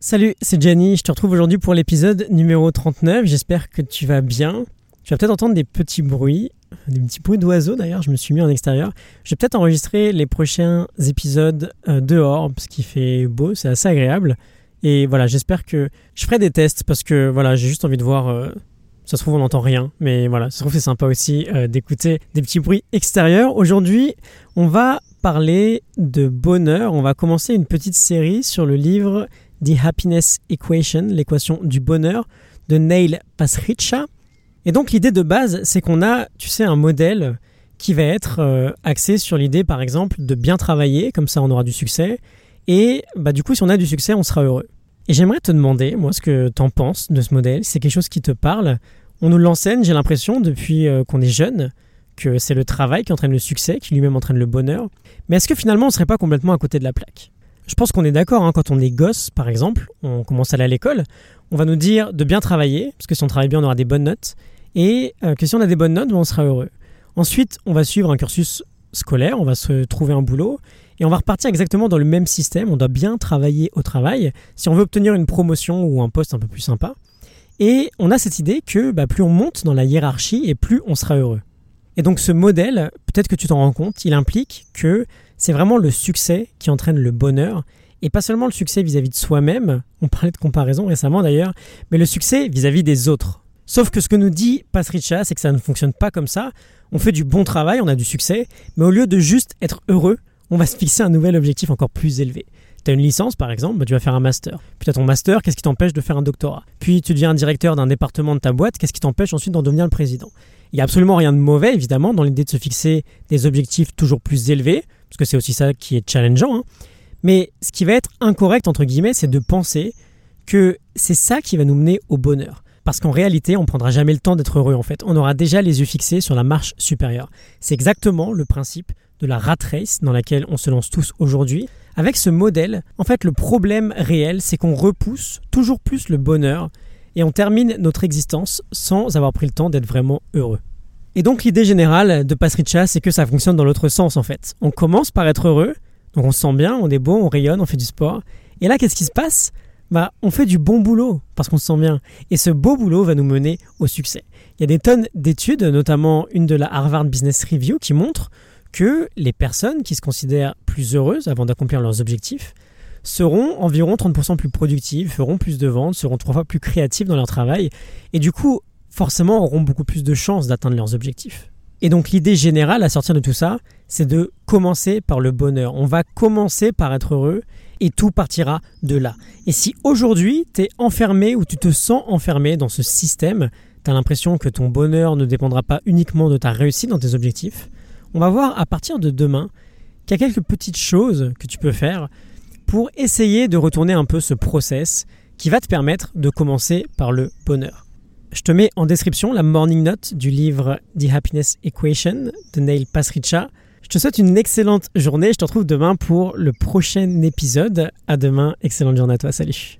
Salut, c'est Jenny, je te retrouve aujourd'hui pour l'épisode numéro 39, j'espère que tu vas bien. Tu vas peut-être entendre des petits bruits, des petits bruits d'oiseaux d'ailleurs, je me suis mis en extérieur. Je vais peut-être enregistrer les prochains épisodes euh, dehors, parce qu'il fait beau, c'est assez agréable. Et voilà, j'espère que je ferai des tests, parce que voilà, j'ai juste envie de voir... euh, ça se trouve, on n'entend rien, mais voilà, ça se trouve, c'est sympa aussi euh, d'écouter des petits bruits extérieurs. Aujourd'hui, on va parler de bonheur. On va commencer une petite série sur le livre The Happiness Equation, l'équation du bonheur de Neil Pasricha. Et donc l'idée de base, c'est qu'on a, tu sais, un modèle qui va être euh, axé sur l'idée, par exemple, de bien travailler, comme ça on aura du succès. Et bah, du coup, si on a du succès, on sera heureux. Et j'aimerais te demander, moi, ce que tu en penses de ce modèle. C'est quelque chose qui te parle. On nous l'enseigne, j'ai l'impression, depuis euh, qu'on est jeune, que c'est le travail qui entraîne le succès, qui lui-même entraîne le bonheur. Mais est-ce que finalement, on serait pas complètement à côté de la plaque? Je pense qu'on est d'accord, hein, quand on est gosse, par exemple, on commence à aller à l'école, on va nous dire de bien travailler, parce que si on travaille bien, on aura des bonnes notes, et euh, que si on a des bonnes notes, ben, on sera heureux. Ensuite, on va suivre un cursus scolaire, on va se trouver un boulot, et on va repartir exactement dans le même système, on doit bien travailler au travail, si on veut obtenir une promotion ou un poste un peu plus sympa. Et on a cette idée que bah, plus on monte dans la hiérarchie et plus on sera heureux. Et donc ce modèle, peut-être que tu t'en rends compte, il implique que c'est vraiment le succès qui entraîne le bonheur, et pas seulement le succès vis-à-vis de soi-même, on parlait de comparaison récemment d'ailleurs, mais le succès vis-à-vis des autres. Sauf que ce que nous dit Pasricha, c'est que ça ne fonctionne pas comme ça. On fait du bon travail, on a du succès, mais au lieu de juste être heureux, on va se fixer un nouvel objectif encore plus élevé. Tu une licence par exemple, bah, tu vas faire un master. Puis tu as ton master, qu'est-ce qui t'empêche de faire un doctorat? Puis tu deviens directeur d'un département de ta boîte, qu'est-ce qui t'empêche ensuite d'en devenir le président? Il n'y a absolument rien de mauvais évidemment dans l'idée de se fixer des objectifs toujours plus élevés, parce que c'est aussi ça qui est challengeant. hein. Mais ce qui va être incorrect entre guillemets, c'est de penser que c'est ça qui va nous mener au bonheur. Parce qu'en réalité, on ne prendra jamais le temps d'être heureux en fait. On aura déjà les yeux fixés sur la marche supérieure. C'est exactement le principe de la rat race dans laquelle on se lance tous aujourd'hui. Avec ce modèle, en fait, le problème réel, c'est qu'on repousse toujours plus le bonheur et on termine notre existence sans avoir pris le temps d'être vraiment heureux. Et donc l'idée générale de Pasricha, c'est que ça fonctionne dans l'autre sens en fait. On commence par être heureux, donc on se sent bien, on est beau, on rayonne, on fait du sport. Et là, qu'est-ce qui se passe? Bah, on fait du bon boulot parce qu'on se sent bien. Et ce beau boulot va nous mener au succès. Il y a des tonnes d'études, notamment une de la Harvard Business Review, qui montre que les personnes qui se considèrent plus heureuses avant d'accomplir leurs objectifs seront environ 30% plus productives, feront plus de ventes, seront trois fois plus créatives dans leur travail et du coup, forcément, auront beaucoup plus de chances d'atteindre leurs objectifs. Et donc l'idée générale à sortir de tout ça, c'est de commencer par le bonheur. On va commencer par être heureux et tout partira de là. Et si aujourd'hui tu es enfermé ou tu te sens enfermé dans ce système, tu as l'impression que ton bonheur ne dépendra pas uniquement de ta réussite dans tes objectifs, on va voir à partir de demain qu'il y a quelques petites choses que tu peux faire pour essayer de retourner un peu ce process qui va te permettre de commencer par le bonheur. Je te mets en description la morning note du livre The Happiness Equation de Neil Pasricha. Je te souhaite une excellente journée. Je te retrouve demain pour le prochain épisode. À demain. Excellente journée à toi. Salut.